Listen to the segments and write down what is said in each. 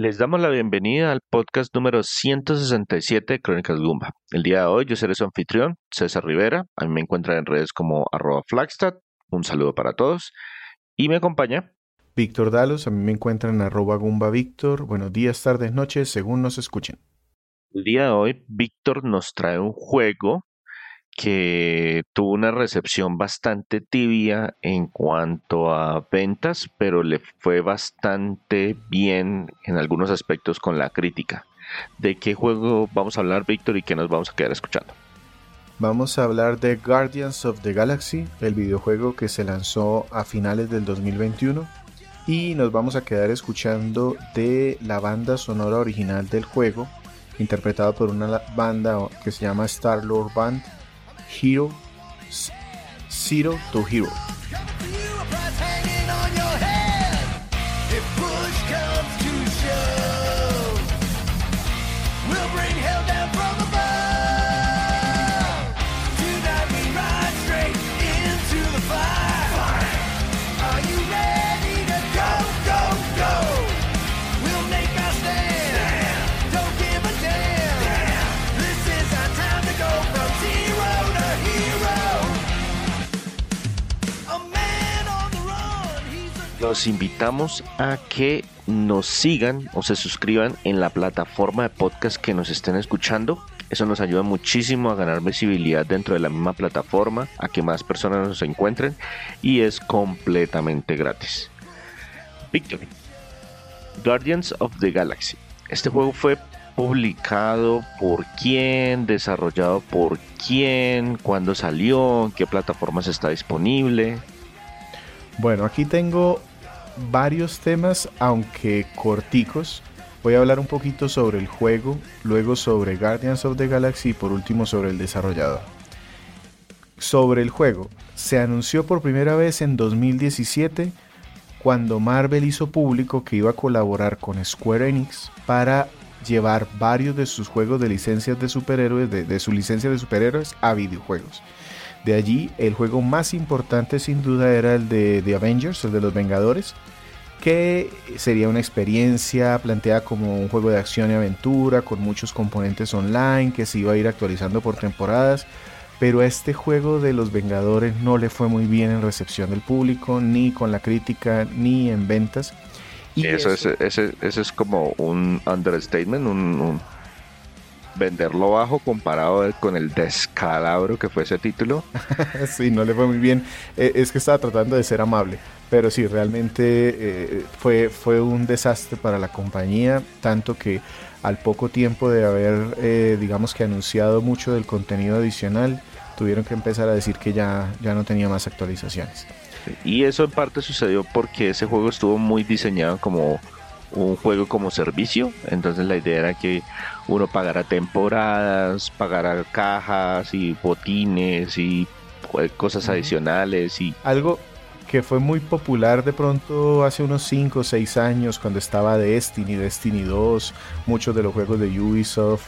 Les damos la bienvenida al podcast número 167 de Crónicas Gumba. El día de hoy yo seré su anfitrión, César Rivera. A mí me encuentran en redes como arroba Flagstad. Un saludo para todos. Y me acompaña Víctor Dalos. A mí me encuentran en arroba Gumba Víctor. Buenos días, tardes, noches, según nos escuchen. El día de hoy Víctor nos trae un juego que tuvo una recepción bastante tibia en cuanto a ventas, pero le fue bastante bien en algunos aspectos con la crítica. ¿De qué juego vamos a hablar, Víctor, y qué nos vamos a quedar escuchando? Vamos a hablar de Guardians of the Galaxy, el videojuego que se lanzó a finales del 2021. Y nos vamos a quedar escuchando de la banda sonora original del juego, interpretada por una banda que se llama Star Lord Band Hero Zero to Hero. Los invitamos a que nos sigan o se suscriban en la plataforma de podcast que nos estén escuchando. Eso nos ayuda muchísimo a ganar visibilidad dentro de la misma plataforma, a que más personas nos encuentren y es completamente gratis. Victory. Guardians of the Galaxy. Este juego fue publicado por quién, desarrollado por quién, cuándo salió, en qué plataformas está disponible. Bueno, aquí tengo varios temas, aunque corticos. Voy a hablar un poquito sobre el juego, luego sobre Guardians of the Galaxy y por último sobre el desarrollador. Sobre el juego, se anunció por primera vez en 2017 cuando Marvel hizo público que iba a colaborar con Square Enix para llevar varios de sus juegos de licencias de superhéroes, de, su licencia de superhéroes a videojuegos. De allí, el juego más importante sin duda era el de The Avengers, el de los Vengadores, que sería una experiencia planteada como un juego de acción y aventura con muchos componentes online que se iba a ir actualizando por temporadas. Pero a este juego de los Vengadores no le fue muy bien en recepción del público, ni con la crítica, ni en ventas. Y eso, Es, ese, es como un understatement, un venderlo bajo comparado con el descalabro que fue ese título. sí, no le fue muy bien. Eh, es que estaba tratando de ser amable. Pero sí, realmente eh, fue, fue un desastre para la compañía, tanto que al poco tiempo de haber, eh, digamos que anunciado mucho del contenido adicional, tuvieron que empezar a decir que ya, ya no tenía más actualizaciones. Y eso en parte sucedió porque ese juego estuvo muy diseñado como un juego como servicio. Entonces la idea era que uno pagara temporadas, pagara cajas y botines y pues, cosas adicionales y algo que fue muy popular de pronto hace unos 5 o 6 años cuando estaba Destiny, Destiny 2, muchos de los juegos de Ubisoft,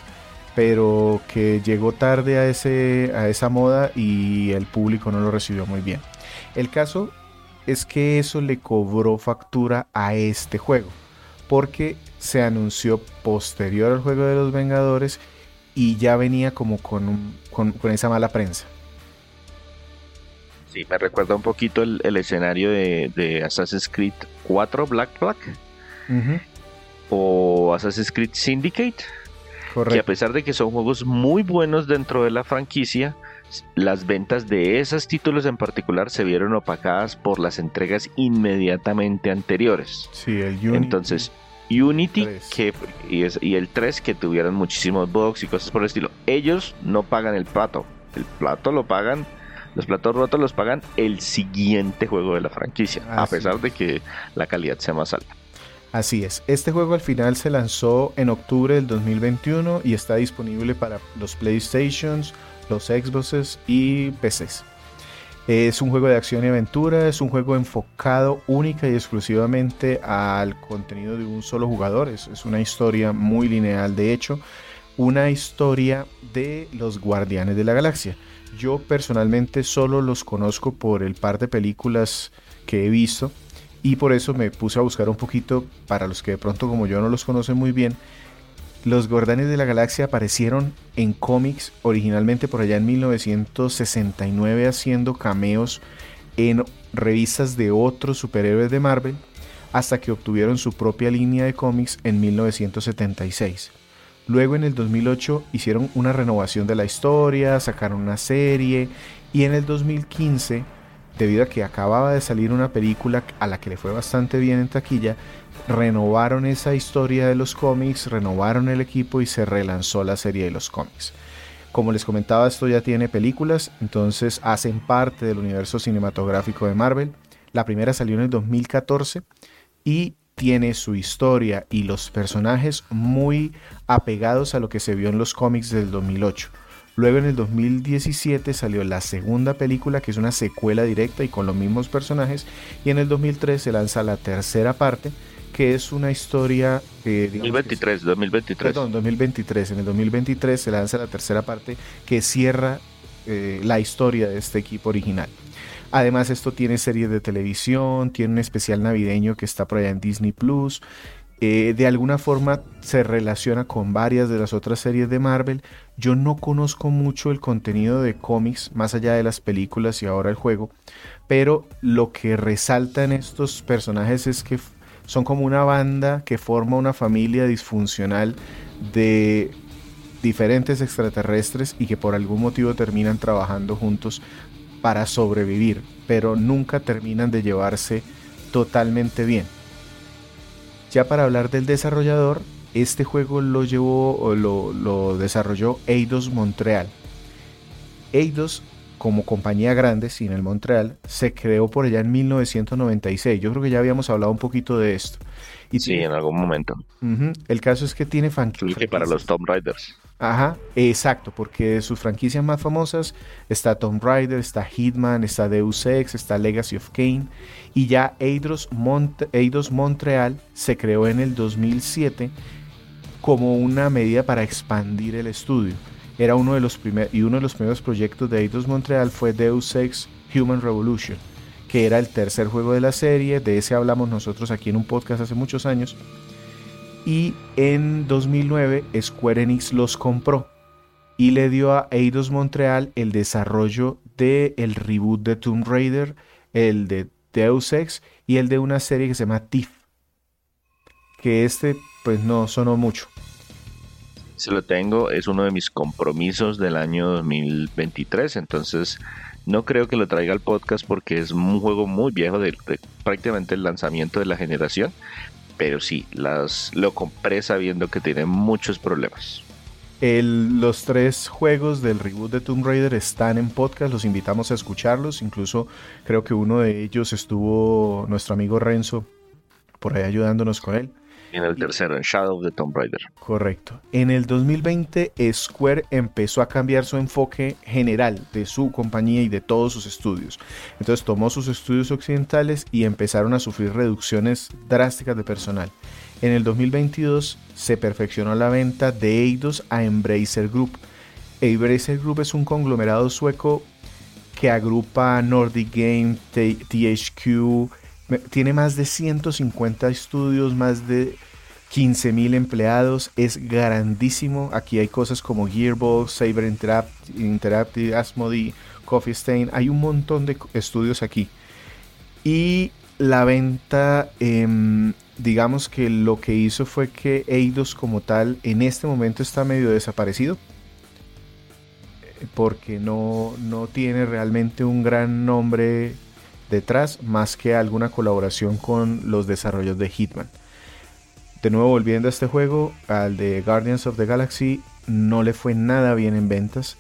pero que llegó tarde a, ese, a esa moda y el público no lo recibió muy bien. El caso es que eso le cobró factura a este juego porque se anunció posterior al juego de los Vengadores y ya venía como con, con, esa mala prensa. Sí, me recuerda un poquito el, escenario de, Assassin's Creed 4 Black Flag o Assassin's Creed Syndicate. Correcto. Que a pesar de que son juegos muy buenos dentro de la franquicia, las ventas de esos títulos en particular se vieron opacadas por las entregas inmediatamente anteriores. Sí, el Unity. Entonces, Unity que, y, el 3 que tuvieron muchísimos bugs y cosas por el estilo. Ellos no pagan el plato. El plato lo pagan, los platos rotos los pagan el siguiente juego de la franquicia, a pesar de que la calidad sea más alta. Así es, este juego al final se lanzó en octubre del 2021 y está disponible para los PlayStations, los Xboxes y PCs. Es un juego de acción y aventura, es un juego enfocado única y exclusivamente al contenido de un solo jugador. Es, una historia muy lineal, de hecho, una historia de los Guardianes de la Galaxia. Yo personalmente solo los conozco por el par de películas que he visto Y por eso me puse a buscar un poquito, para los que de pronto como yo no los conocen muy bien, los Guardianes de la Galaxia aparecieron en cómics originalmente por allá en 1969 haciendo cameos en revistas de otros superhéroes de Marvel hasta que obtuvieron su propia línea de cómics en 1976. Luego en el 2008 hicieron una renovación de la historia, sacaron una serie y en el 2015, debido a que acababa de salir una película a la que le fue bastante bien en taquilla, renovaron esa historia de los cómics, renovaron el equipo y se relanzó la serie de los cómics. Como les comentaba, esto ya tiene películas, entonces hacen parte del universo cinematográfico de Marvel. La primera salió en el 2014 y tiene su historia y los personajes muy apegados a lo que se vio en los cómics del 2008. Luego en el 2017 salió la segunda película que es una secuela directa y con los mismos personajes y en el 2003 se lanza la tercera parte que es una historia... Eh, 2023, 2023. Perdón, 2023. En el 2023 se lanza la tercera parte que cierra eh, la historia de este equipo original. Además, esto tiene series de televisión, tiene un especial navideño que está por allá en Disney Plus. Eh, de alguna forma se relaciona con varias de las otras series de Marvel. Yo no conozco mucho el contenido de cómics, más allá de las películas y ahora el juego, pero lo que resalta en estos personajes es que son como una banda que forma una familia disfuncional de diferentes extraterrestres y que por algún motivo terminan trabajando juntos para sobrevivir, pero nunca terminan de llevarse totalmente bien. Ya para hablar del desarrollador, este juego lo llevó o lo, lo desarrolló Eidos Montreal. Eidos como compañía grande, sin el Montreal, se creó por allá en 1996. Yo creo que ya habíamos hablado un poquito de esto. Y sí, en algún momento. El caso es que tiene franquicias. para los Tomb Raiders. Ajá, exacto, porque de sus franquicias más famosas está Tomb Raider, está Hitman, está Deus Ex, está Legacy of Kane. Y ya Eidos, Eidos Montreal se creó en el 2007 como una medida para expandir el estudio era uno de los primeros y uno de los primeros proyectos de Eidos Montreal fue Deus Ex Human Revolution, que era el tercer juego de la serie, de ese hablamos nosotros aquí en un podcast hace muchos años. Y en 2009 Square Enix los compró y le dio a Eidos Montreal el desarrollo del el reboot de Tomb Raider, el de Deus Ex y el de una serie que se llama Thief. Que este pues no sonó mucho. Se lo tengo, es uno de mis compromisos del año 2023, entonces no creo que lo traiga al podcast porque es un juego muy viejo de, prácticamente el lanzamiento de la generación, pero sí, las, lo compré sabiendo que tiene muchos problemas. los tres juegos del reboot de Tomb Raider están en podcast, los invitamos a escucharlos, incluso creo que uno de ellos estuvo nuestro amigo Renzo por ahí ayudándonos con él. En el tercero, en Shadow of the Tomb Raider. Correcto. En el 2020, Square empezó a cambiar su enfoque general de su compañía y de todos sus estudios. Entonces tomó sus estudios occidentales y empezaron a sufrir reducciones drásticas de personal. En el 2022 se perfeccionó la venta de Eidos a Embracer Group. Embracer Group es un conglomerado sueco que agrupa Nordic Game, THQ, tiene más de 150 estudios, más de 15.000 empleados, es grandísimo. Aquí hay cosas como Gearbox, Saber Interactive Asmodee, Coffee Stain, hay un montón de estudios aquí. Y la venta, em, digamos que lo que hizo fue que Eidos como tal en este momento está medio desaparecido. Porque no, no tiene realmente un gran nombre detrás más que alguna colaboración con los desarrollos de Hitman. De nuevo volviendo a este juego, al de Guardians of the Galaxy no le fue nada bien en ventas,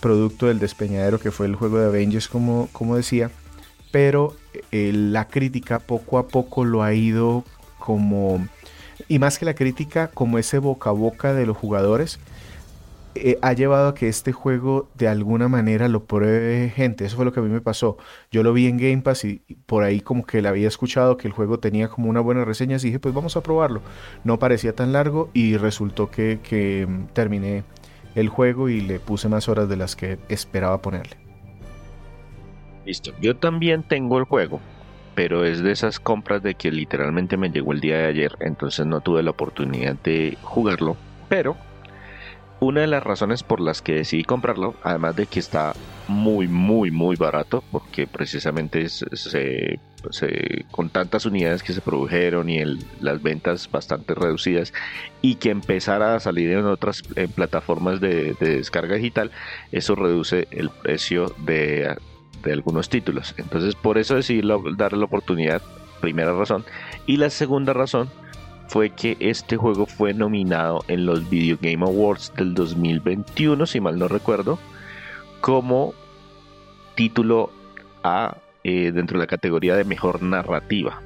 producto del despeñadero que fue el juego de Avengers como, como decía, pero eh, la crítica poco a poco lo ha ido como, y más que la crítica, como ese boca a boca de los jugadores, eh, ha llevado a que este juego de alguna manera lo pruebe gente. Eso fue lo que a mí me pasó. Yo lo vi en Game Pass y por ahí como que le había escuchado que el juego tenía como una buena reseña y dije, pues vamos a probarlo. No parecía tan largo y resultó que, que mm, terminé el juego y le puse más horas de las que esperaba ponerle. Listo. Yo también tengo el juego. pero es de esas compras de que literalmente me llegó el día de ayer, entonces no tuve la oportunidad de jugarlo, pero una de las razones por las que decidí comprarlo, además de que está muy, muy, muy barato, porque precisamente con tantas unidades que se produjeron y las ventas bastante reducidas, y que empezara a salir en otras plataformas de, descarga digital, eso reduce el precio de algunos títulos. Entonces, por eso decidí darle la oportunidad, primera razón. Y la segunda razón fue que este juego fue nominado en los Video Game Awards del 2021, si mal no recuerdo, como título A eh, dentro de la categoría de mejor narrativa.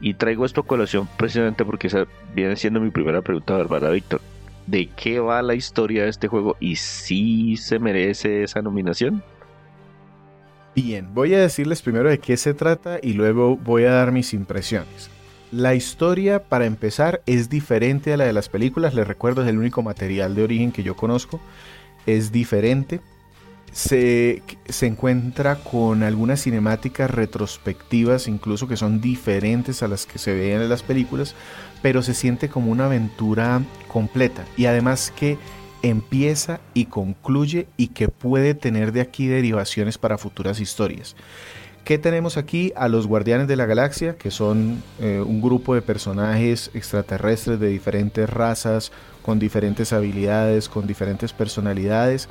Y traigo esto a colación precisamente porque esa viene siendo mi primera pregunta, Bárbara Víctor. ¿De qué va la historia de este juego y si se merece esa nominación? Bien, voy a decirles primero de qué se trata y luego voy a dar mis impresiones. La historia, para empezar, es diferente a la de las películas. Les recuerdo, es el único material de origen que yo conozco. Es diferente. Se, se, encuentra con algunas cinemáticas retrospectivas, incluso que son diferentes a las que se veían en las películas, pero se siente como una aventura completa. Y además que empieza y concluye y que puede tener de aquí derivaciones para futuras historias. ¿Qué tenemos aquí? A los Guardianes de la Galaxia, que son eh, un grupo de personajes extraterrestres de diferentes razas, con diferentes habilidades, con diferentes personalidades.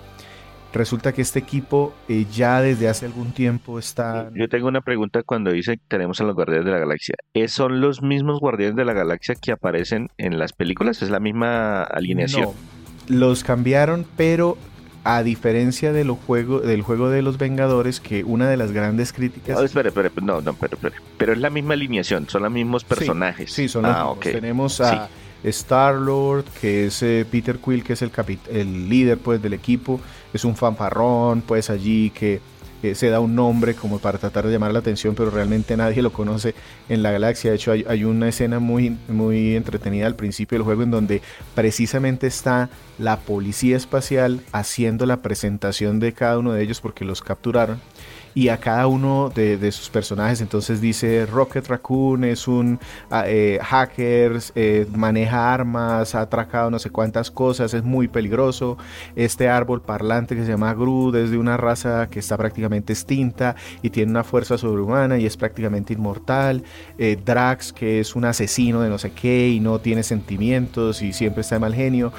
Resulta que este equipo eh, ya desde hace algún tiempo está... Yo tengo una pregunta cuando dice que tenemos a los Guardianes de la Galaxia. ¿Son los mismos Guardianes de la Galaxia que aparecen en las películas? ¿Es la misma alineación? No, los cambiaron, pero a diferencia de lo juego, del juego de los Vengadores, que una de las grandes críticas. No, espere, espere, no, no, espere. Pero es la misma alineación, son los mismos personajes. Sí, son los ah, mismos. Tenemos a Star Lord, que es eh, Peter Quill, que es el, el líder pues, del equipo. Es un fanfarrón, pues allí que se da un nombre como para tratar de llamar la atención, pero realmente nadie lo conoce en la galaxia. De hecho, hay, una escena muy, muy entretenida al principio del juego en donde precisamente está la policía espacial haciendo la presentación de cada uno de ellos porque los capturaron y a cada uno de, sus personajes. Entonces dice Rocket Raccoon es un ah, eh, hacker, eh, maneja armas, ha atracado no sé cuántas cosas, es muy peligroso. Este árbol parlante que se llama Groot es de una raza que está prácticamente extinta y tiene una fuerza sobrehumana y es prácticamente inmortal. Eh, Drax que es un asesino de no sé qué y no tiene sentimientos y siempre está de mal genio.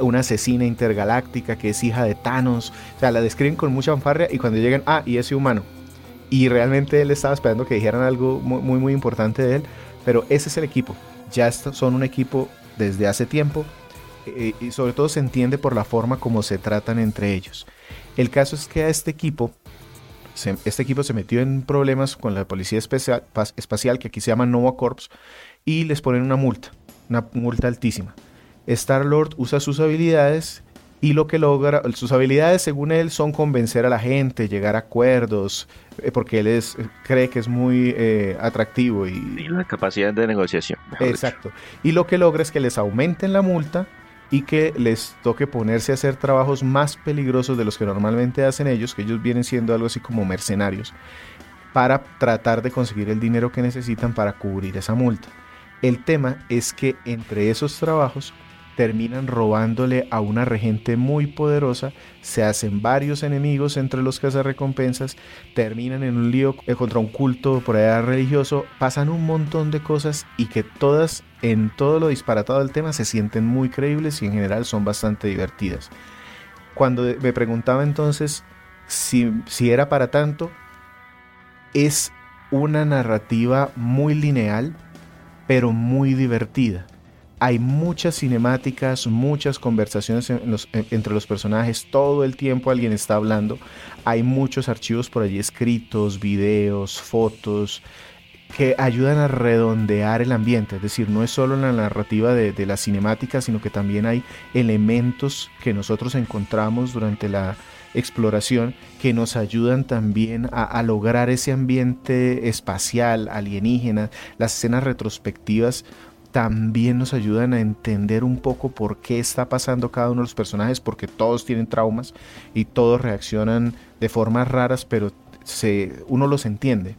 una asesina intergaláctica que es hija de Thanos. O sea, la describen con mucha fanfarria y cuando llegan, ah, y ese humano y realmente él estaba esperando que dijeran algo muy, muy, importante de él. Pero ese es el equipo. Ya son un equipo desde hace tiempo. Eh, y sobre todo se entiende por la forma como se tratan entre ellos. El caso es que a este equipo, este equipo se metió en problemas con la policía espacial, que aquí se llama Nova Corps, y les ponen una multa, una multa altísima. Star Lord usa sus habilidades y lo que logra, sus habilidades según él son convencer a la gente, llegar a acuerdos, eh, porque él es, cree que es muy eh, atractivo y... y la capacidad de negociación. Exacto. Y lo que logra es que les aumenten la multa y que les toque ponerse a hacer trabajos más peligrosos de los que normalmente hacen ellos, que ellos vienen siendo algo así como mercenarios, para tratar de conseguir el dinero que necesitan para cubrir esa multa. El tema es que entre esos trabajos terminan robándole a una regente muy poderosa, se hacen varios enemigos entre los cazarrecompensas, terminan en un lío eh, contra un culto por allá religioso, pasan un montón de cosas y que todas, en todo lo disparatado del tema, se sienten muy creíbles y en general son bastante divertidas. Cuando me preguntaba entonces si, si era para tanto, es una narrativa muy lineal, pero muy divertida hay muchas cinemáticas, muchas conversaciones entre los personajes, todo el tiempo alguien está hablando, hay muchos archivos por allí escritos, videos, fotos, que ayudan a redondear el ambiente, es decir, no es solo la narrativa de, la cinemática, sino que también hay elementos que nosotros encontramos durante la exploración que nos ayudan también a, lograr ese ambiente espacial, alienígena, las escenas retrospectivas también nos ayudan a entender un poco por qué está pasando cada uno de los personajes, porque todos tienen traumas y todos reaccionan de formas raras, pero se, uno los entiende.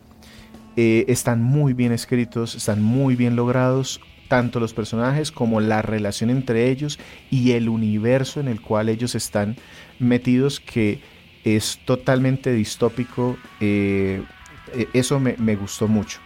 Eh, están muy bien escritos, están muy bien logrados, tanto los personajes como la relación entre ellos y el universo en el cual ellos están metidos que es totalmente distópico. Eh, e, eso me, gustó mucho.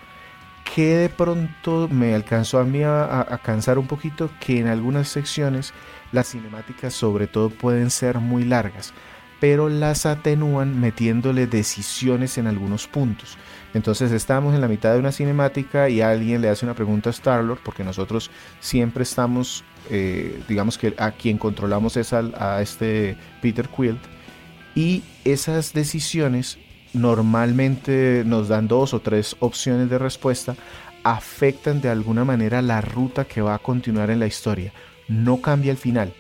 Que de pronto me alcanzó a mí a, cansar un poquito que en algunas secciones las cinemáticas sobre todo pueden ser muy largas, pero las atenúan metiéndole decisiones en algunos puntos. Entonces estamos en la mitad de una cinemática y alguien le hace una pregunta a Star-Lord, porque nosotros siempre estamos, eh, digamos que a quien controlamos es a este Peter Quill, y esas decisiones normalmente nos dan dos o tres opciones de respuesta, afectan de alguna manera la ruta que va a continuar en la historia. No cambia el final,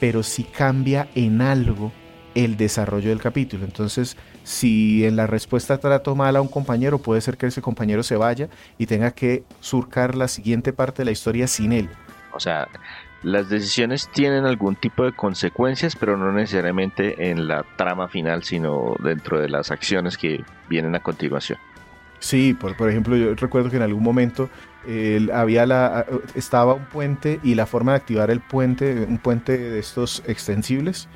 pero sí cambia en algo el desarrollo del capítulo. Entonces, si en la respuesta trato mal a un compañero, puede ser que ese compañero se vaya y tenga que surcar la siguiente parte de la historia sin él. O sea, las decisiones tienen algún tipo de consecuencias, pero no necesariamente en la trama final, sino dentro de las acciones que vienen a continuación. Sí, por, por ejemplo, yo recuerdo que en algún momento había la, estaba un puente y la forma de activar el puente, un puente de estos extensibles,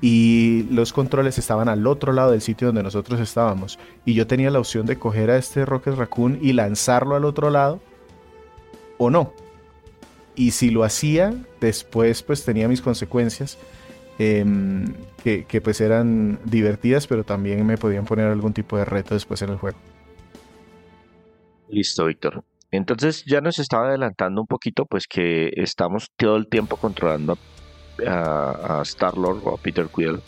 y los controles estaban al otro lado del sitio donde nosotros estábamos. Y yo tenía la opción de coger a este Rocket Raccoon y lanzarlo al otro lado, o no y si lo hacía, después pues tenía mis consecuencias, em, que, pues eran divertidas, pero también me podían poner algún tipo de reto después en el juego. Listo, Víctor. Entonces ya nos estaba adelantando un poquito, pues que estamos todo el tiempo controlando a, Star-Lord o a Peter Quill.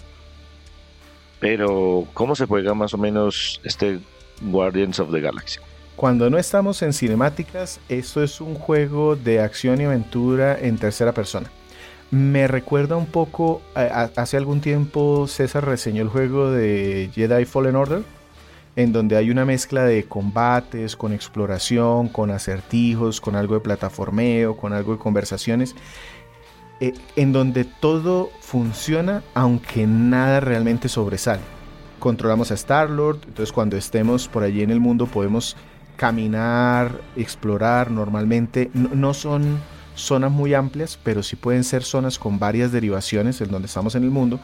Pero, ¿cómo se juega más o menos este Guardians of the Galaxy? Cuando no estamos en cinemáticas, esto es un juego de acción y aventura en tercera persona. Me recuerda un poco, hace algún tiempo César reseñó el juego de Jedi Fallen Order, en donde hay una mezcla de combates, con exploración, con acertijos, con algo de plataformeo, con algo de conversaciones, eh, en donde todo funciona aunque nada realmente sobresale. Controlamos a Star-Lord, entonces cuando estemos por allí en el mundo podemos caminar, explorar normalmente. No, son zonas muy amplias, pero sí pueden ser zonas con varias derivaciones en donde estamos en el mundo.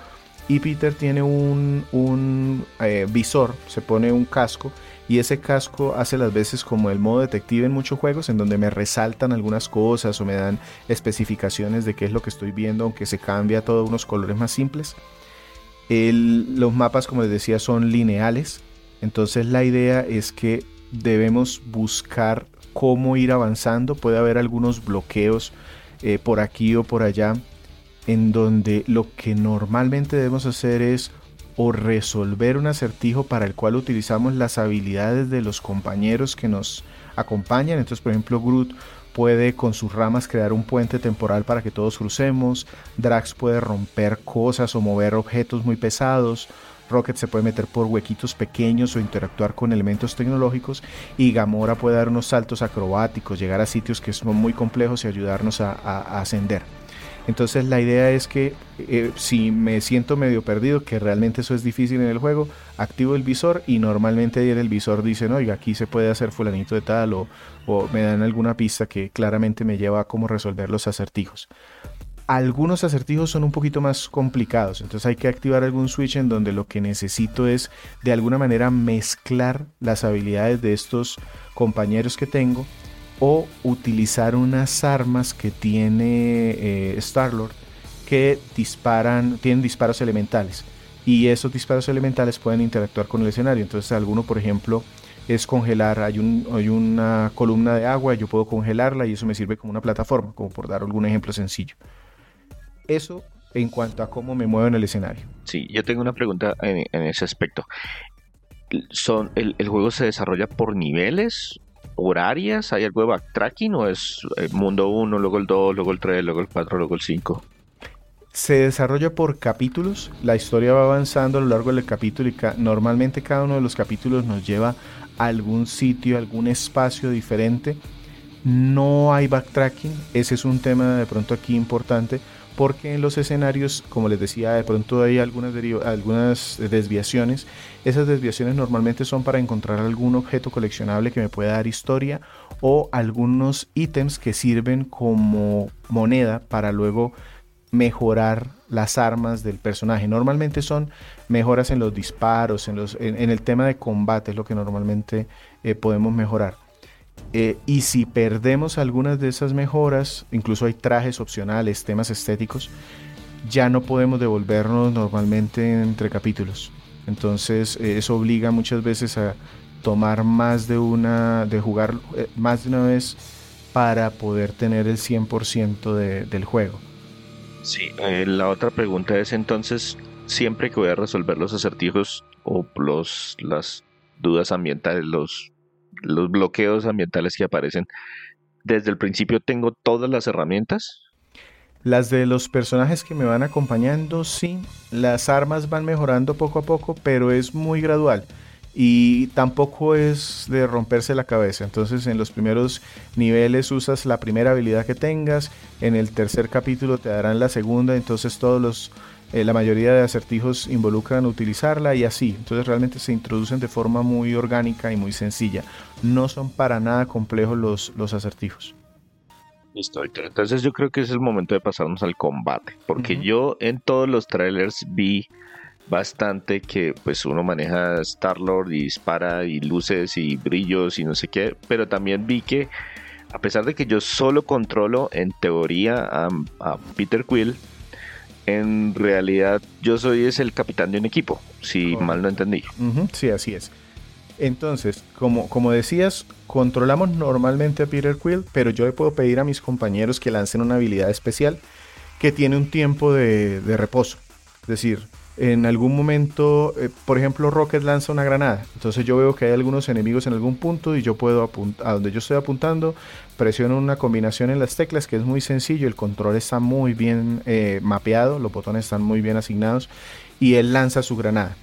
Y Peter tiene un, eh, visor, se pone un casco y ese casco hace las veces como el modo detective en muchos juegos en donde me resaltan algunas cosas o me dan especificaciones de qué es lo que estoy viendo, aunque se cambia todo unos colores más simples. los mapas, como les decía, son lineales. Entonces la idea es que debemos buscar cómo ir avanzando. Puede haber algunos bloqueos eh, por aquí o por allá en donde lo que normalmente debemos hacer es o resolver un acertijo para el cual utilizamos las habilidades de los compañeros que nos acompañan. Entonces, por ejemplo, Groot puede con sus ramas crear un puente temporal para que todos crucemos. Drax puede romper cosas o mover objetos muy pesados. Rocket se puede meter por huequitos pequeños o interactuar con elementos tecnológicos y Gamora puede dar unos saltos acrobáticos, llegar a sitios que son muy complejos y ayudarnos a, ascender. Entonces la idea es que eh, si me siento medio perdido, que realmente eso es difícil en el juego, activo el visor y normalmente en el visor dicen, oiga, aquí se puede hacer fulanito de tal o, o me dan alguna pista que claramente me lleva a cómo resolver los acertijos. Algunos acertijos son un poquito más complicados, entonces hay que activar algún switch en donde lo que necesito es de alguna manera mezclar las habilidades de estos compañeros que tengo o utilizar unas armas que tiene eh, Star-Lord que disparan, tienen disparos elementales y esos disparos elementales pueden interactuar con el escenario. Entonces alguno, por ejemplo, es congelar, hay, hay una columna de agua, yo puedo congelarla y eso me sirve como una plataforma, como por dar algún ejemplo sencillo. Eso en cuanto a cómo me muevo en el escenario. Sí, yo tengo una pregunta en, ese aspecto. Son, el, juego se desarrolla por niveles, horarias? ¿Hay algo de backtracking o es el mundo 1, luego el 2, luego el 3, luego el 4, luego el 5? Se desarrolla por capítulos, la historia va avanzando a lo largo del capítulo y normalmente cada uno de los capítulos nos lleva a algún sitio, algún espacio diferente No hay backtracking, ese es un tema de pronto aquí importante porque en los escenarios, como les decía, de pronto hay algunas, algunas desviaciones. Esas desviaciones normalmente son para encontrar algún objeto coleccionable que me pueda dar historia o algunos ítems que sirven como moneda para luego mejorar las armas del personaje. Normalmente son mejoras en los disparos, en, los, en, el tema de combate, es lo que normalmente eh, podemos mejorar. Eh, y si perdemos algunas de esas mejoras, incluso hay trajes opcionales, temas estéticos, ya no podemos devolvernos normalmente entre capítulos. Entonces eh, eso obliga muchas veces a tomar más de una, de jugar eh, más de una vez para poder tener el 100% del juego. Sí, la otra pregunta es entonces, siempre que voy a resolver los acertijos o los, las dudas ambientales, los los bloqueos ambientales que aparecen, desde el principio tengo todas las herramientas. Las de los personajes que me van acompañando, sí. Las armas van mejorando poco a poco, pero es muy gradual. Y tampoco es de romperse la cabeza. Entonces en los primeros niveles usas la primera habilidad que tengas. En el tercer capítulo te darán la segunda. Entonces todos los eh, la mayoría de acertijos involucran utilizarla y así. Entonces realmente se introducen de forma muy orgánica y muy sencilla. No son para nada complejos los, los acertijos. Listo, Entonces yo creo que es el momento de pasarnos al combate. Porque yo en todos los trailers vi bastante que pues uno maneja Star-Lord y dispara y luces y brillos y no sé qué. Pero también vi que a pesar de que yo solo controlo en teoría a, a Peter Quill, en realidad yo soy es el capitán de un equipo, si mal no entendí. sí, así es. Entonces, como, como decías, controlamos normalmente a Peter Quill, pero yo le puedo pedir a mis compañeros que lancen una habilidad especial que tiene un tiempo de, de reposo. Es decir, en algún momento, eh, por ejemplo, Rocket lanza una granada. Entonces yo veo que hay algunos enemigos en algún punto y yo puedo apuntar a donde yo estoy apuntando, presiono una combinación en las teclas que es muy sencillo, el control está muy bien eh, mapeado, los botones están muy bien asignados y él lanza su granada.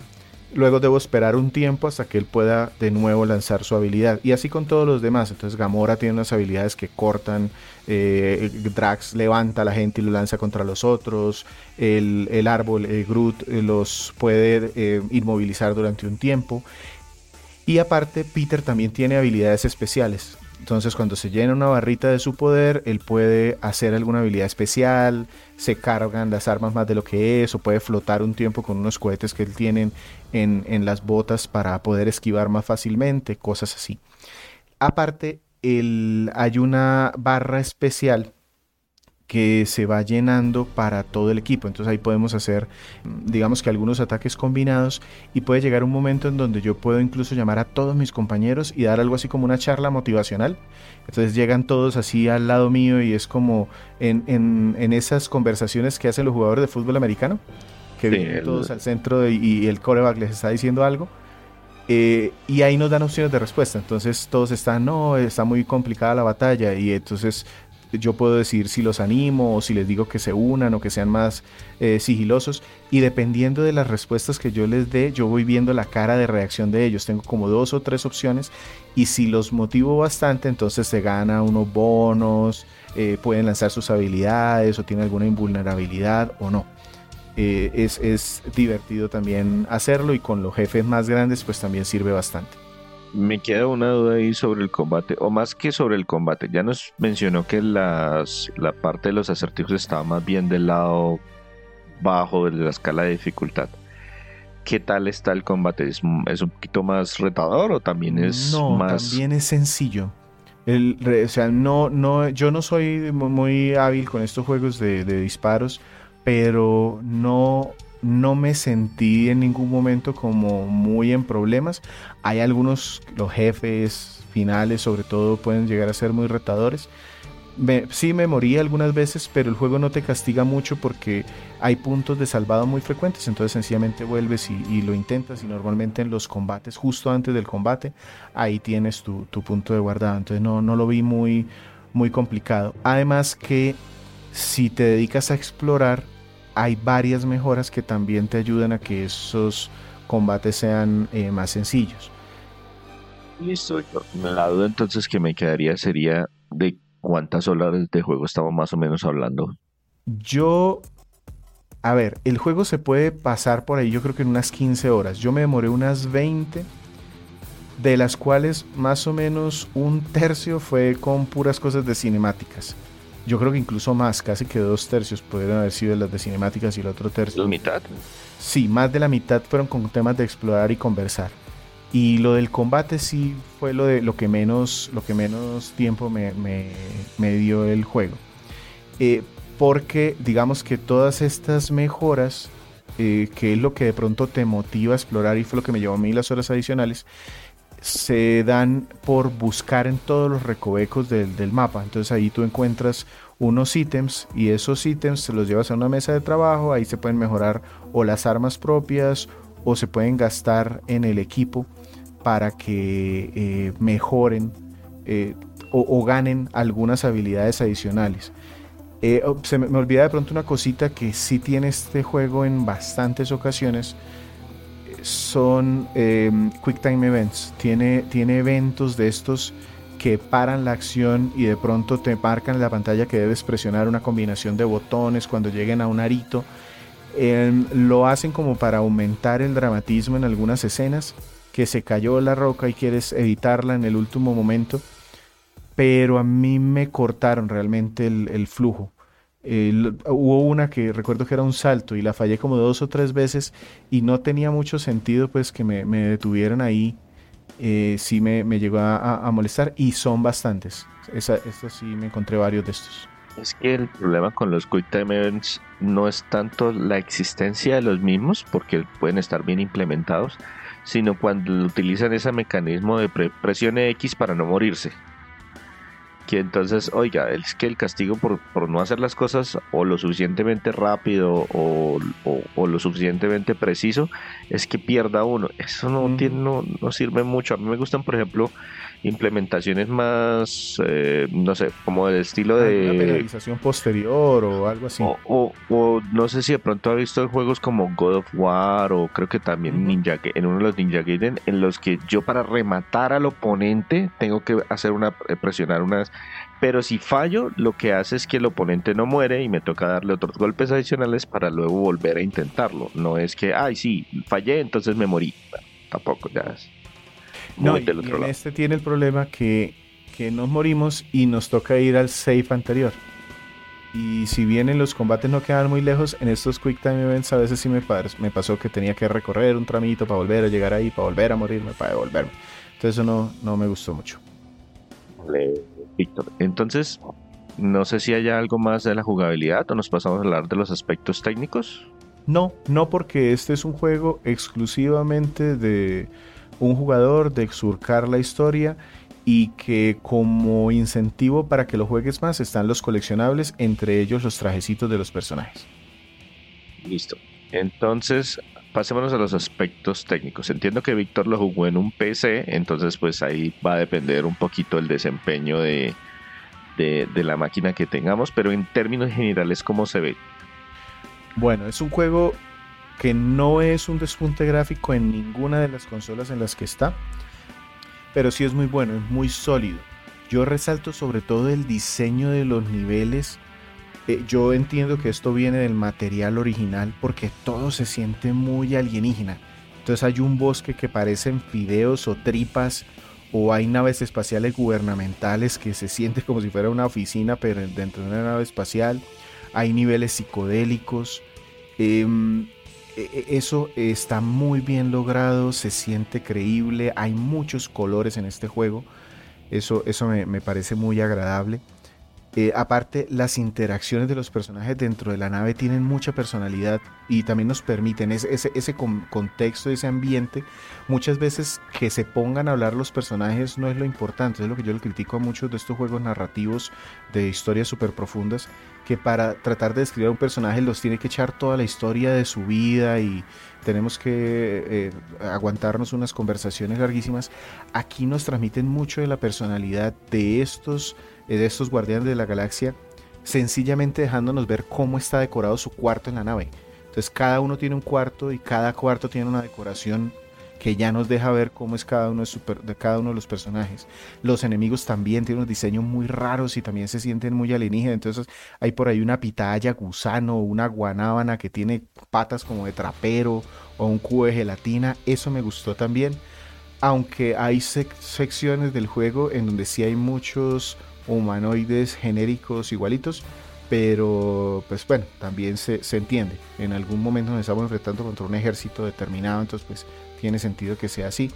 Luego debo esperar un tiempo hasta que él pueda de nuevo lanzar su habilidad. Y así con todos los demás. Entonces Gamora tiene unas habilidades que cortan. Eh, Drax levanta a la gente y lo lanza contra los otros. El, árbol, Groot, eh, los puede eh, inmovilizar durante un tiempo. Y aparte, Peter también tiene habilidades especiales. Entonces cuando se llena una barrita de su poder, él puede hacer alguna habilidad especial, se cargan las armas más de lo que es, o puede flotar un tiempo con unos cohetes que él tiene en, en las botas para poder esquivar más fácilmente, cosas así. Aparte, el, hay una barra especial que se va llenando para todo el equipo. Entonces ahí podemos hacer, digamos que algunos ataques combinados y puede llegar un momento en donde yo puedo incluso llamar a todos mis compañeros y dar algo así como una charla motivacional. Entonces llegan todos así al lado mío y es como en, esas conversaciones que hacen los jugadores de fútbol americano, que vienen todos al centro y, el coreback les está diciendo algo. Eh, y ahí nos dan opciones de respuesta. Entonces todos están, no, está muy complicada la batalla. Y entonces yo puedo decir si los animo o si les digo que se unan o que sean más eh, sigilosos y dependiendo de las respuestas que yo les dé yo voy viendo la cara de reacción de ellos tengo como dos o tres opciones y si los motivo bastante entonces se gana unos bonos eh, pueden lanzar sus habilidades o tienen alguna invulnerabilidad o no eh, es, es divertido también hacerlo y con los jefes más grandes pues también sirve bastante me queda una duda ahí sobre el combate, o más que sobre el combate. Ya nos mencionó que las, la parte de los acertijos estaba más bien del lado bajo de la escala de dificultad. ¿Qué tal está el combate? ¿Es, un poquito más retador o también es no, más.? También es sencillo. El, o sea, no, no, yo no soy muy hábil con estos juegos de, de disparos, pero no no me sentí en ningún momento como muy en problemas. Hay algunos, los jefes finales sobre todo, pueden llegar a ser muy retadores. sí me morí algunas veces, pero el juego no te castiga mucho porque hay puntos de salvado muy frecuentes, entonces sencillamente vuelves y, lo intentas y normalmente en los combates, justo antes del combate, ahí tienes tu, punto de guardado, entonces no, no lo vi muy, muy complicado. Además que si te dedicas a explorar, hay varias mejoras que también te ayudan a que esos combates sean eh, más sencillos. Listo, La duda entonces que me quedaría sería, de cuántas horas de juego estamos más o menos hablando. Yo, a ver, el juego se puede pasar por ahí, yo creo que en unas 15 horas. Yo me demoré unas 20, de las cuales más o menos un tercio fue con puras cosas de cinemáticas. Yo creo que incluso más, casi que dos tercios pudieron haber sido las de cinemáticas y el otro tercio. ¿La mitad? Sí, más de la mitad fueron con temas de explorar y conversar. Y lo del combate sí fue lo, de, lo, que, menos, lo que menos tiempo me, dio el juego. Eh, porque digamos que todas estas mejoras, eh, que es lo que de pronto te motiva a explorar y fue lo que me llevó a mí las horas adicionales, se dan por buscar en todos los recovecos del, del, mapa. Entonces ahí tú encuentras unos ítems y esos ítems se los llevas a una mesa de trabajo, ahí se pueden mejorar o las armas propias o se pueden gastar en el equipo para que eh, mejoren eh, o, ganen algunas habilidades adicionales. Eh, oh, se me, olvida de pronto una cosita que sí tiene este juego en bastantes ocasiones. Son em, Quick Time Events. Tiene, tiene eventos de estos que paran la acción y de pronto te marcan en la pantalla que debes presionar una combinación de botones cuando lleguen a un arito. Em, lo hacen como para aumentar el dramatismo en algunas escenas que se cayó la roca y quieres editarla en el último momento, pero a mí me cortaron realmente el, flujo. Hubo una que recuerdo que era un salto y la fallé como dos o tres veces y no tenía mucho sentido pues que me, detuvieran ahí. Eh, sí me, llegó a, molestar y son bastantes. Esa, sí me encontré varios de estos. Es que el problema con los Quick Time no es tanto la existencia de los mismos, porque pueden estar bien implementados, sino cuando utilizan ese mecanismo de presión X para no morirse. Que entonces, oiga, es que el castigo por, no hacer las cosas o lo suficientemente rápido o, lo suficientemente preciso es que pierda uno. Eso no, tiene, no, no sirve mucho. A mí me gustan, por ejemplo, implementaciones más, eh, no sé, como del estilo de... Una penalización posterior o algo así. O, no sé si de pronto ha visto juegos como God of War o creo que también Ninja, en uno de los Ninja Gaiden, en los que yo para rematar al oponente tengo que hacer una, eh, presionar unas... Pero si fallo, lo que hace es que el oponente no muere y me toca darle otros golpes adicionales para luego volver a intentarlo. No es que, ay, sí, fallé, entonces me morí. tampoco, ya es no, y en este tiene el problema que, nos morimos y nos toca ir al safe anterior. Y si bien en los combates no quedan muy lejos, en estos Quick Time Events a veces sí me, me pasó que tenía que recorrer un tramito para volver a llegar ahí, para volver a morirme, para devolverme. Entonces eso no, no me gustó mucho. Vale, Víctor. Entonces, no sé si haya algo más de la jugabilidad o nos pasamos a hablar de los aspectos técnicos. No, no porque este es un juego exclusivamente de un jugador de surcar la historia y que como incentivo para que lo juegues más están los coleccionables, entre ellos los trajecitos de los personajes. Listo. Entonces, pasémonos a los aspectos técnicos. Entiendo que Víctor lo jugó en un PC, entonces pues ahí va a depender un poquito el desempeño de, de, de la máquina que tengamos, pero en términos generales, ¿cómo se ve? Bueno, es un juego que no es un despunte gráfico en ninguna de las consolas en las que está, pero sí es muy bueno, es muy sólido. Yo resalto sobre todo el diseño de los niveles. Eh, yo entiendo que esto viene del material original porque todo se siente muy alienígena. Entonces hay un bosque que parecen fideos o tripas o hay naves espaciales gubernamentales que se siente como si fuera una oficina pero dentro de una nave espacial. Hay niveles psicodélicos. Em, eso está muy bien logrado, se siente creíble, hay muchos colores en este juego, eso, eso me, parece muy agradable. Eh, aparte, las interacciones de los personajes dentro de la nave tienen mucha personalidad y también nos permiten ese, ese, ese contexto, ese ambiente. Muchas veces que se pongan a hablar los personajes no es lo importante, es lo que yo le critico a muchos de estos juegos narrativos de historias súper profundas, que para tratar de describir a un personaje los tiene que echar toda la historia de su vida y tenemos que eh, aguantarnos unas conversaciones larguísimas. Aquí nos transmiten mucho de la personalidad de estos, eh, de estos guardianes de la galaxia, sencillamente dejándonos ver cómo está decorado su cuarto en la nave. Entonces cada uno tiene un cuarto y cada cuarto tiene una decoración que ya nos deja ver cómo es cada uno de, de, cada uno de los personajes. Los enemigos también tienen unos diseños muy raros y también se sienten muy alienígenas. Entonces hay por ahí una pitaya gusano, una guanábana que tiene patas como de trapero o un cubo de gelatina. Eso me gustó también. Aunque hay secciones del juego en donde sí hay muchos humanoides genéricos igualitos pero pues bueno, también se, se, entiende. En algún momento nos estamos enfrentando contra un ejército determinado, entonces pues tiene sentido que sea así.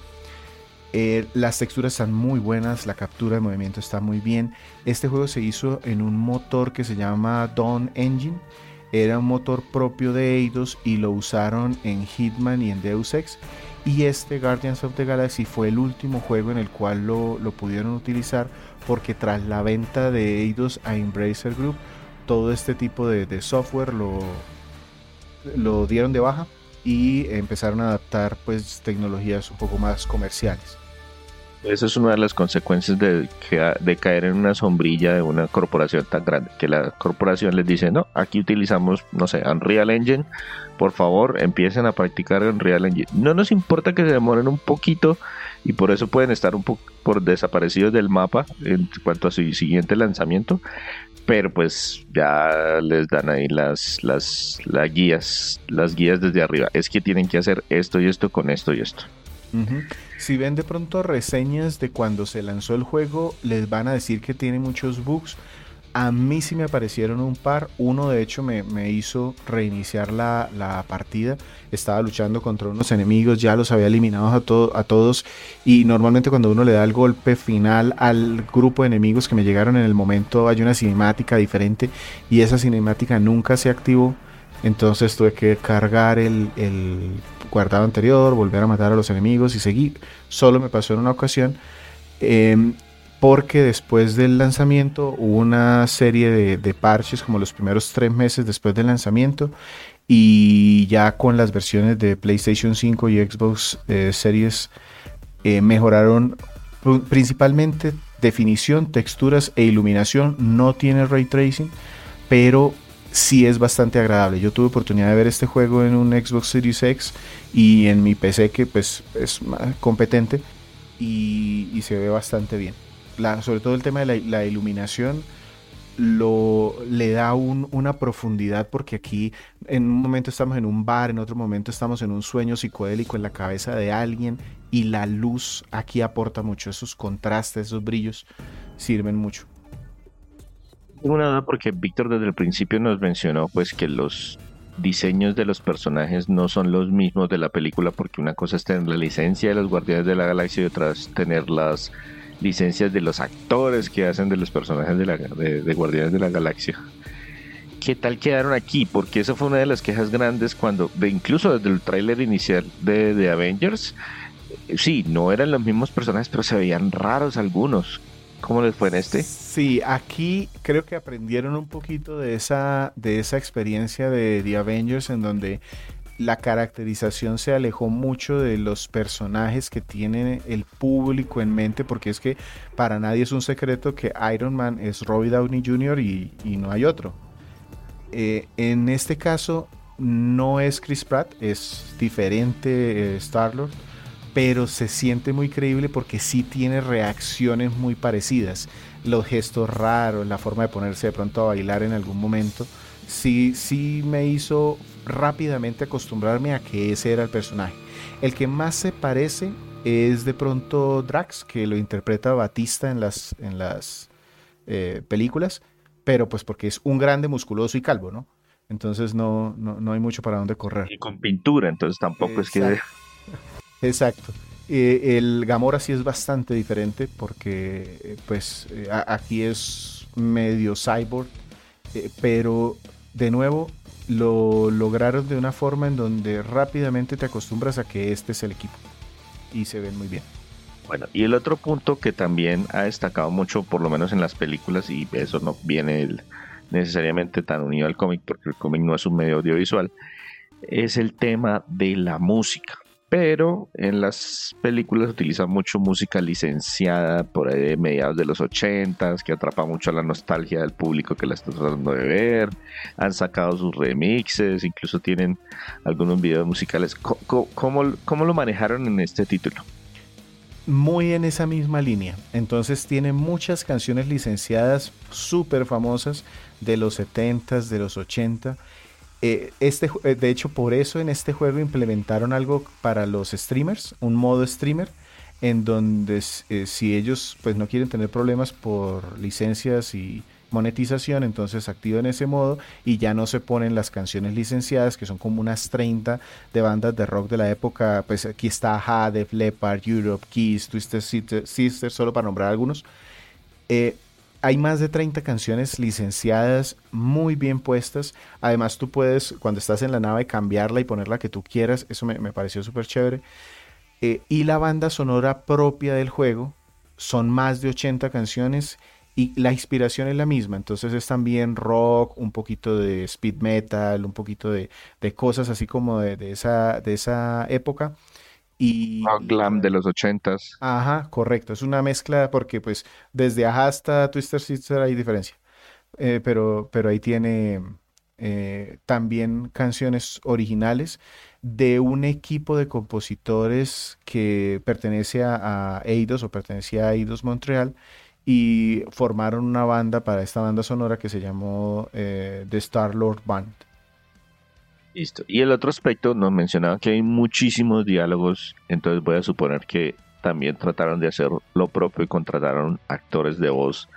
Eh, las texturas están muy buenas, la captura de movimiento está muy bien. Este juego se hizo en un motor que se llama Dawn Engine. Era un motor propio de Eidos y lo usaron en Hitman y en Deus Ex. Y este Guardians of the Galaxy fue el último juego en el cual lo, lo pudieron utilizar porque tras la venta de Eidos a Embracer Group, todo este tipo de, software lo, lo dieron de baja y empezaron a adaptar pues tecnologías un poco más comerciales. Esa es una de las consecuencias de, de caer en una sombrilla de una corporación tan grande, que la corporación les dice, no, aquí utilizamos, no sé, Unreal Engine, por favor empiecen a practicar Unreal Engine. No nos importa que se demoren un poquito y por eso pueden estar un poco por desaparecidos del mapa en cuanto a su siguiente lanzamiento, pero pues ya les dan ahí las, las, las guías, las guías desde arriba. Es que tienen que hacer esto y esto con esto y esto. Si ven de pronto reseñas de cuando se lanzó el juego, les van a decir que tiene muchos bugs. A mí sí me aparecieron un par. Uno de hecho me, hizo reiniciar la, partida. Estaba luchando contra unos enemigos, ya los había eliminado a, todos. Y normalmente cuando uno le da el golpe final al grupo de enemigos que me llegaron en el momento, hay una cinemática diferente. Y esa cinemática nunca se activó. Entonces tuve que cargar el, guardado anterior, volver a matar a los enemigos y seguir. Solo me pasó en una ocasión. Em, porque después del lanzamiento hubo una serie de, parches como los primeros tres meses después del lanzamiento y ya con las versiones de PlayStation 5 y Xbox eh, Series eh, mejoraron principalmente definición, texturas e iluminación. No tiene ray tracing, pero sí es bastante agradable. Yo tuve oportunidad de ver este juego en un Xbox Series X y en mi PC que pues es más competente y se ve bastante bien sobre todo el tema de la, iluminación, lo, le da una profundidad porque aquí en un momento estamos en un bar, en otro momento estamos en un sueño psicodélico en la cabeza de alguien y la luz aquí aporta mucho, esos contrastes, esos brillos sirven mucho. Tengo una duda porque Víctor desde el principio nos mencionó pues que los diseños de los personajes no son los mismos de la película porque una cosa es tener la licencia de los Guardianes de la Galaxia y otra es tener las licencias de los actores que hacen de los personajes de, la, de, Guardianes de la Galaxia. ¿Qué tal quedaron aquí? Porque esa fue una de las quejas grandes cuando, incluso desde el tráiler inicial de, de Avengers, eh, sí, no eran los mismos personajes, pero se veían raros algunos. ¿Cómo les fue en este? Sí, aquí creo que aprendieron un poquito de esa, de esa experiencia de The Avengers en donde la caracterización se alejó mucho de los personajes que tiene el público en mente, porque es que para nadie es un secreto que Iron Man es Robbie Downey Jr. y, no hay otro. Eh, en este caso no es Chris Pratt, es diferente eh, Star-Lord, pero se siente muy creíble porque sí tiene reacciones muy parecidas. Los gestos raros, la forma de ponerse de pronto a bailar en algún momento, sí, sí me hizo rápidamente acostumbrarme a que ese era el personaje. El que más se parece es de pronto Drax, que lo interpreta Batista en las, en las eh, películas, pero pues porque es un grande, musculoso y calvo, ¿no? Entonces no, no, hay mucho para dónde correr. Y con pintura, entonces tampoco es que... Exacto. Eh, el Gamora sí es bastante diferente porque eh, pues aquí es medio cyborg, pero de nuevo lo lograron de una forma en donde rápidamente te acostumbras a que este es el equipo y se ven muy bien. Bueno, y el otro punto que también ha destacado mucho, por lo menos en las películas, y eso no viene necesariamente tan unido al cómic, porque el cómic no es un medio audiovisual, es el tema de la música. Pero en las películas utilizan mucho música licenciada por ahí de mediados de los 80 que atrapa mucho la nostalgia del público que la está tratando de ver. Han sacado sus remixes, incluso tienen algunos videos musicales. ¿Cómo, cómo lo manejaron en este título? Muy en esa misma línea. Entonces tiene muchas canciones licenciadas súper famosas de los 70s, de los 80 eh, este, eh, de hecho, por eso en este juego implementaron algo para los streamers, un modo streamer, en donde eh, si ellos pues no quieren tener problemas por licencias y monetización, entonces activan ese modo y ya no se ponen las canciones licenciadas, que son como unas 30 de bandas de rock de la época, pues aquí está Ha, Def Leppard, Europe, Kiss, Twisted Sister, solo para nombrar algunos. Eh, hay más de 30 canciones licenciadas, muy bien puestas. Además, tú puedes, cuando estás en la nave, cambiarla y poner la que tú quieras. Eso me, pareció súper chévere. Eh, y la banda sonora propia del juego son más de 80 canciones y la inspiración es la misma. Entonces es también rock, un poquito de speed metal, un poquito de, cosas así como de, esa, de esa época. Y, glam de los ochentas. Ajá, correcto. Es una mezcla porque pues desde Aja hasta Twister Sister hay diferencia. Eh, pero, pero ahí tiene eh, también canciones originales de un equipo de compositores que pertenece a, Eidos o pertenecía a Eidos Montreal y formaron una banda para esta banda sonora que se llamó eh, The Star Lord Band. Listo. Y el otro aspecto nos mencionaba que hay muchísimos diálogos, entonces voy a suponer que también trataron de hacer lo propio y contrataron actores de voz,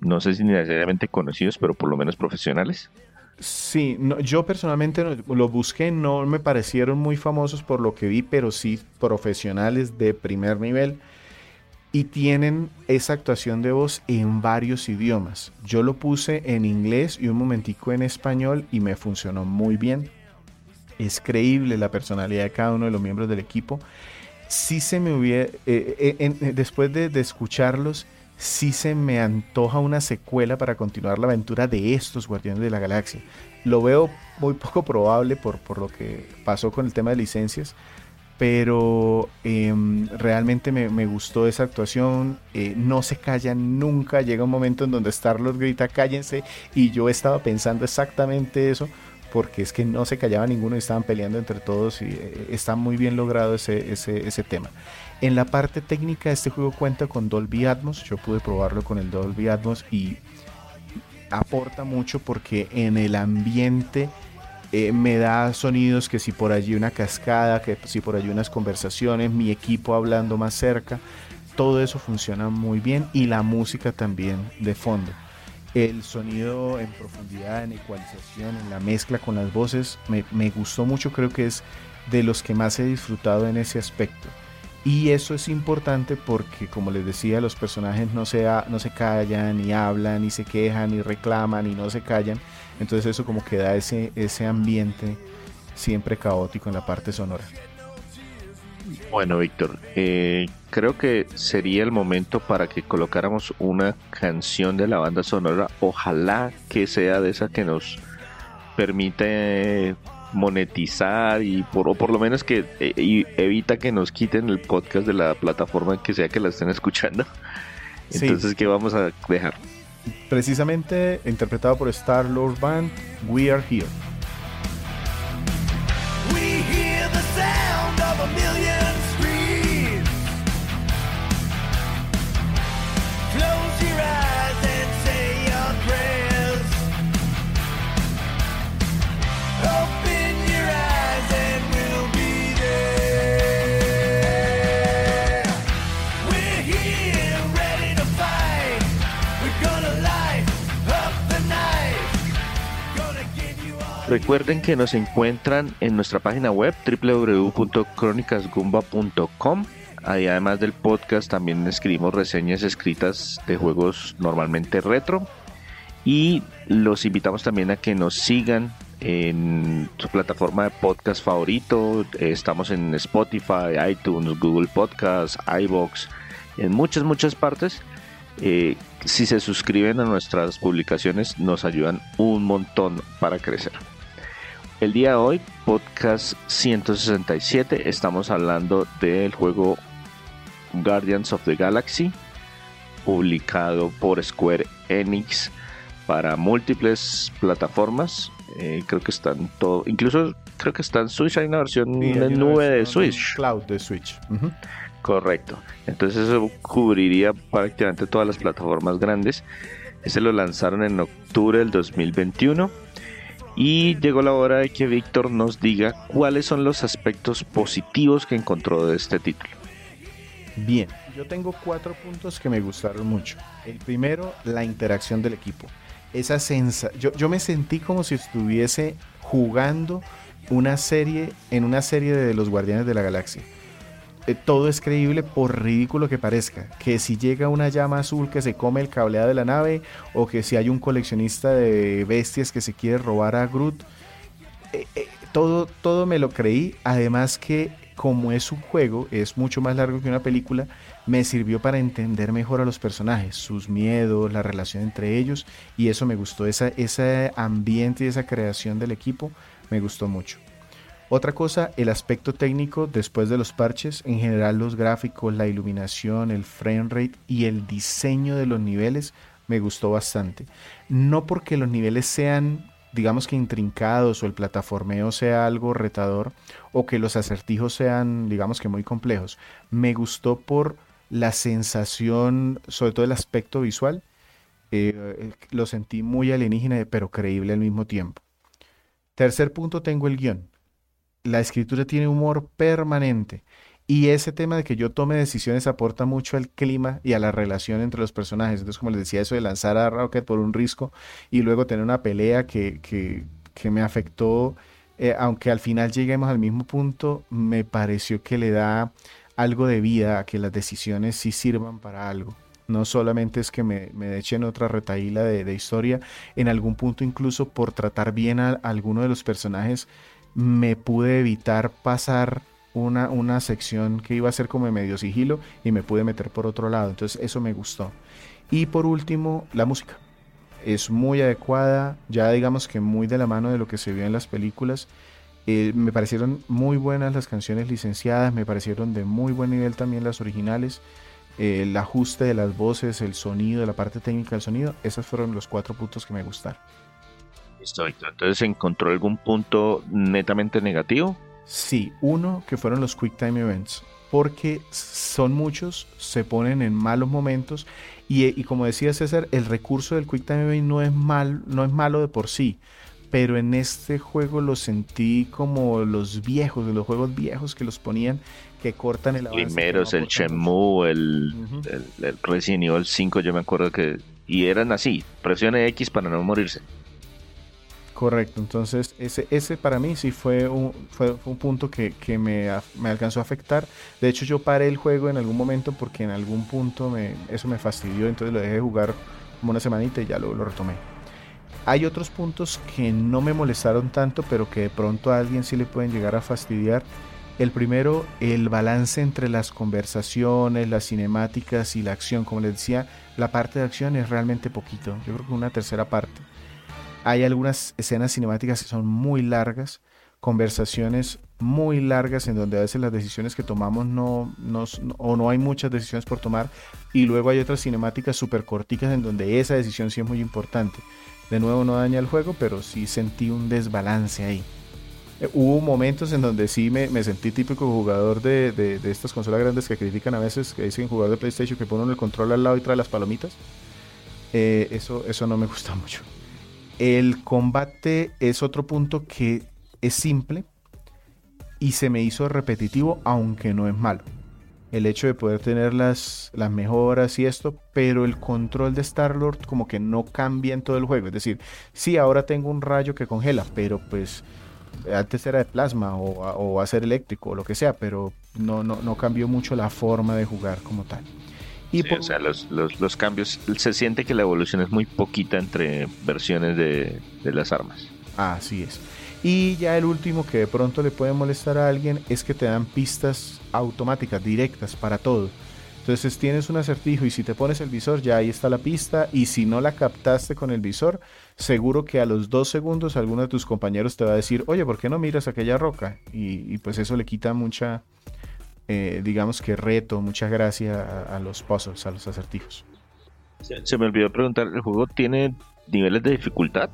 no sé si necesariamente conocidos, pero por lo menos profesionales. Sí, yo personalmente lo busqué, no me parecieron muy famosos por lo que vi, pero sí profesionales de primer nivel y tienen esa actuación de voz en varios idiomas. Yo lo puse en inglés y un momentico en español y me funcionó muy bien es creíble la personalidad de cada uno de los miembros del equipo. Sí se me hubiera, eh, eh, eh, después de, escucharlos, sí se me antoja una secuela para continuar la aventura de estos Guardianes de la Galaxia. Lo veo muy poco probable por, por lo que pasó con el tema de licencias, pero em, realmente me, gustó esa actuación. no se callan nunca. Llega un momento en donde Star-Lord grita cállense y yo estaba pensando exactamente eso porque es que no se callaba ninguno y estaban peleando entre todos y eh, está muy bien logrado ese, ese, tema. En la parte técnica este juego cuenta con Dolby Atmos, yo pude probarlo con el Dolby Atmos y aporta mucho porque en el ambiente eh, me da sonidos que si por allí una cascada, que si por allí unas conversaciones, mi equipo hablando más cerca, todo eso funciona muy bien y la música también de fondo el sonido en profundidad, en ecualización, en la mezcla con las voces, me, gustó mucho, creo que es de los que más he disfrutado en ese aspecto. Y eso es importante porque, como les decía, los personajes no se, no se callan, ni hablan, ni se quejan, ni reclaman, ni no se callan. Entonces eso como que da ese, ese ambiente siempre caótico en la parte sonora. Bueno, Víctor, eh, creo que sería el momento para que colocáramos una canción de la banda sonora. Ojalá que sea de esa que nos permite monetizar y por, o por lo menos que eh, evita que nos quiten el podcast de la plataforma que sea que la estén escuchando. Entonces, ¿qué vamos a dejar? Precisamente interpretado por Star Lord Band, We Are Here. Recuerden que nos encuentran en nuestra página web www.cronicasgumba.com. Ahí además del podcast también escribimos reseñas escritas de juegos normalmente retro. Y los invitamos también a que nos sigan en su plataforma de podcast favorito. Estamos en Spotify, iTunes, Google Podcasts, iBox, en muchas, muchas partes. Eh, si se suscriben a nuestras publicaciones nos ayudan un montón para crecer. El día de hoy, podcast 167, estamos hablando del juego Guardians of the Galaxy, publicado por Square Enix para múltiples plataformas. Eh, creo que están todo, incluso creo que está en Switch, hay una versión de nube de Switch. Cloud de Switch. Correcto. Entonces eso cubriría prácticamente todas las plataformas grandes. Ese lo lanzaron en octubre del 2021. Y llegó la hora de que Víctor nos diga cuáles son los aspectos positivos que encontró de este título. Bien, yo tengo cuatro puntos que me gustaron mucho. El primero, la interacción del equipo. Esa sensa yo, yo me sentí como si estuviese jugando una serie en una serie de los Guardianes de la Galaxia. Eh, todo es creíble por ridículo que parezca. Que si llega una llama azul que se come el cableado de la nave, o que si hay un coleccionista de bestias que se quiere robar a Groot, eh, eh, todo, todo me lo creí. Además que como es un juego, es mucho más largo que una película, me sirvió para entender mejor a los personajes, sus miedos, la relación entre ellos, y eso me gustó, esa, ese ambiente y esa creación del equipo me gustó mucho. Otra cosa, el aspecto técnico después de los parches, en general los gráficos, la iluminación, el frame rate y el diseño de los niveles me gustó bastante. No porque los niveles sean, digamos que intrincados o el plataformeo sea algo retador o que los acertijos sean, digamos que muy complejos. Me gustó por la sensación, sobre todo el aspecto visual. Eh, lo sentí muy alienígena, pero creíble al mismo tiempo. Tercer punto, tengo el guion la escritura tiene humor permanente. Y ese tema de que yo tome decisiones aporta mucho al clima y a la relación entre los personajes. Entonces, como les decía, eso de lanzar a Rocket por un risco y luego tener una pelea que, que, me afectó, eh, aunque al final lleguemos al mismo punto, me pareció que le da algo de vida a que las decisiones sí sirvan para algo. No solamente es que me, me echen otra retaíla de, de, historia, en algún punto incluso por tratar bien a alguno de los personajes me pude evitar pasar una, una sección que iba a ser como de medio sigilo y me pude meter por otro lado. Entonces eso me gustó. Y por último, la música. Es muy adecuada, ya digamos que muy de la mano de lo que se vio en las películas. Eh, me parecieron muy buenas las canciones licenciadas, me parecieron de muy buen nivel también las originales. el ajuste de las voces, el sonido, la parte técnica del sonido, esos fueron los cuatro puntos que me gustaron. Entonces, ¿encontró algún punto netamente negativo? Sí, uno que fueron los Quick Time Events, porque son muchos, se ponen en malos momentos y, como decía César, el recurso del Quick Time Event no es, mal, no es malo de por sí, pero en este juego lo sentí como los viejos, los juegos viejos que los ponían, que cortan el avance. Primeros, el Shenmue, el, el, el, Resident Evil 5, yo me acuerdo que... Y eran así, presione X para no morirse. Correcto, entonces ese, ese para mí sí fue un, fue, un punto que, me, me, alcanzó a afectar. De hecho yo paré el juego en algún momento porque en algún punto me, eso me fastidió, entonces lo dejé jugar como una semanita y ya lo, lo retomé. Hay otros puntos que no me molestaron tanto, pero que de pronto a alguien sí le pueden llegar a fastidiar. El primero, el balance entre las conversaciones, las cinemáticas y la acción. Como les decía, la parte de acción es realmente poquito. Yo creo que una tercera parte hay algunas escenas cinemáticas que son muy largas, conversaciones muy largas en donde a veces las decisiones que tomamos no, no, o no hay muchas decisiones por tomar y luego hay otras cinemáticas súper corticas en donde esa decisión sí es muy importante. De nuevo no daña el juego, pero sí sentí un desbalance ahí. Eh, hubo momentos en donde sí me, me sentí típico jugador de, de, de, estas consolas grandes que critican a veces, que dicen jugador de PlayStation que ponen el control al lado y trae las palomitas. Eh, eso, eso no me gusta mucho. El combate es otro punto que es simple y se me hizo repetitivo, aunque no es malo. El hecho de poder tener las, las mejoras y esto, pero el control de Star-Lord como que no cambia en todo el juego. Es decir, sí, ahora tengo un rayo que congela, pero pues antes era de plasma o, va a ser eléctrico o lo que sea, pero no, no, no cambió mucho la forma de jugar como tal. Y O sea, los, los, cambios, se siente que la evolución es muy poquita entre versiones de, de las armas. Así es. Y ya el último que de pronto le puede molestar a alguien es que te dan pistas automáticas, directas para todo. Entonces tienes un acertijo y si te pones el visor ya ahí está la pista y si no la captaste con el visor, seguro que a los dos segundos alguno de tus compañeros te va a decir, oye, ¿por qué no miras aquella roca? Y, pues eso le quita mucha, eh, digamos que reto, mucha gracia a, los puzzles, a los acertijos. Se me olvidó preguntar, ¿el juego tiene niveles de dificultad?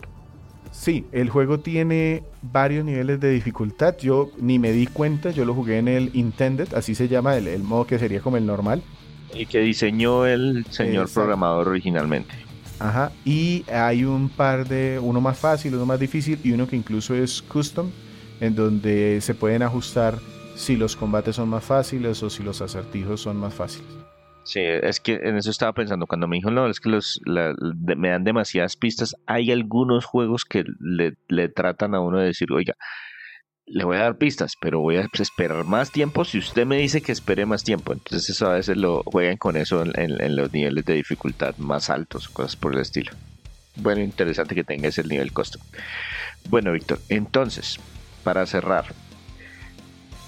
Sí, el juego tiene varios niveles de dificultad. Yo ni me di cuenta, yo lo jugué en el Intended, así se llama, el modo que sería como el normal. Y que diseñó el señor programador originalmente. Ajá, y hay un par de, uno más fácil, uno más difícil y uno que incluso es custom, en donde se pueden ajustar si los combates son más fáciles o si los acertijos son más fáciles. Sí, es que en eso estaba pensando. Cuando me dijo, no, es que los, me dan demasiadas pistas. Hay algunos juegos que le, le, tratan a uno de decir, oiga, le voy a dar pistas, pero voy a esperar más tiempo si usted me dice que espere más tiempo. Entonces eso a veces lo juegan con eso en, los niveles de dificultad más altos, cosas por el estilo. Bueno, interesante que tenga ese nivel costo. Bueno, Víctor, entonces, para cerrar,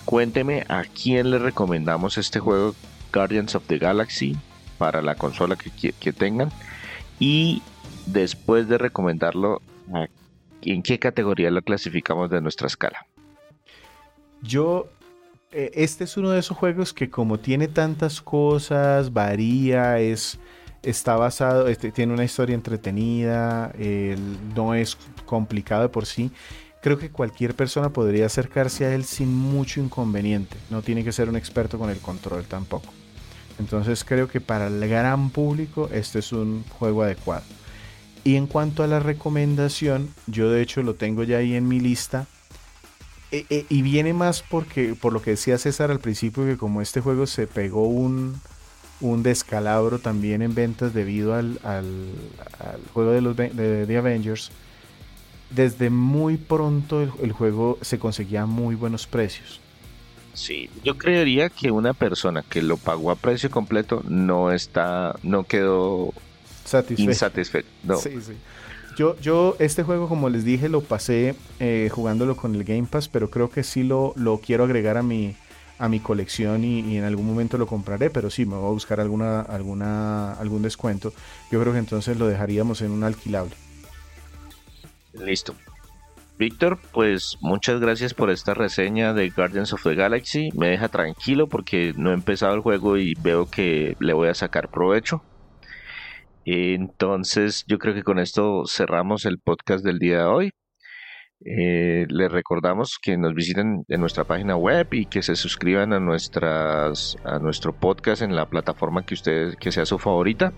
cuénteme a quién le recomendamos este juego Guardians of the Galaxy para la consola que, tengan y después de recomendarlo, ¿en qué categoría lo clasificamos de nuestra escala? Yo, eh, este es uno de esos juegos que como tiene tantas cosas, varía, es, está basado, este, tiene una historia entretenida, no es complicado de por sí. Creo que cualquier persona podría acercarse a él sin mucho inconveniente. No tiene que ser un experto con el control tampoco. Entonces creo que para el gran público este es un juego adecuado. Y en cuanto a la recomendación, yo de hecho lo tengo ya ahí en mi lista eh, eh, y viene más porque, por lo que decía César al principio, que como este juego se pegó un, descalabro también en ventas debido al, juego de los de, Avengers, desde muy pronto el, juego se conseguía muy buenos precios. Sí, yo creería que una persona que lo pagó a precio completo no está, no quedó satisfecho. Sí, sí. Yo, yo este juego, como les dije, lo pasé eh, jugándolo con el Game Pass, pero creo que sí lo, lo quiero agregar a mi, a mi colección y, en algún momento lo compraré, pero sí, me voy a buscar alguna, alguna, algún descuento. Yo creo que entonces lo dejaríamos en un alquilable. Listo. Víctor, pues muchas gracias por esta reseña de Guardians of the Galaxy. Me deja tranquilo porque no he empezado el juego y veo que le voy a sacar provecho. Entonces, yo creo que con esto cerramos el podcast del día de hoy. Eh, les recordamos que nos visiten en nuestra página web y que se suscriban a nuestras a nuestro podcast en la plataforma que ustedes que sea su favorita.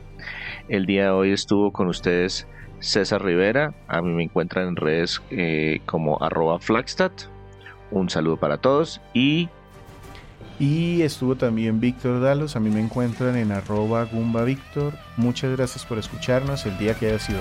El día de hoy estuvo con ustedes César Rivera. A mí me encuentran en redes eh, como arroba Flagstat. Un saludo para todos y y estuvo también Víctor Dalos, a mí me encuentran en arroba Gumba Víctor. Muchas gracias por escucharnos el día que haya sido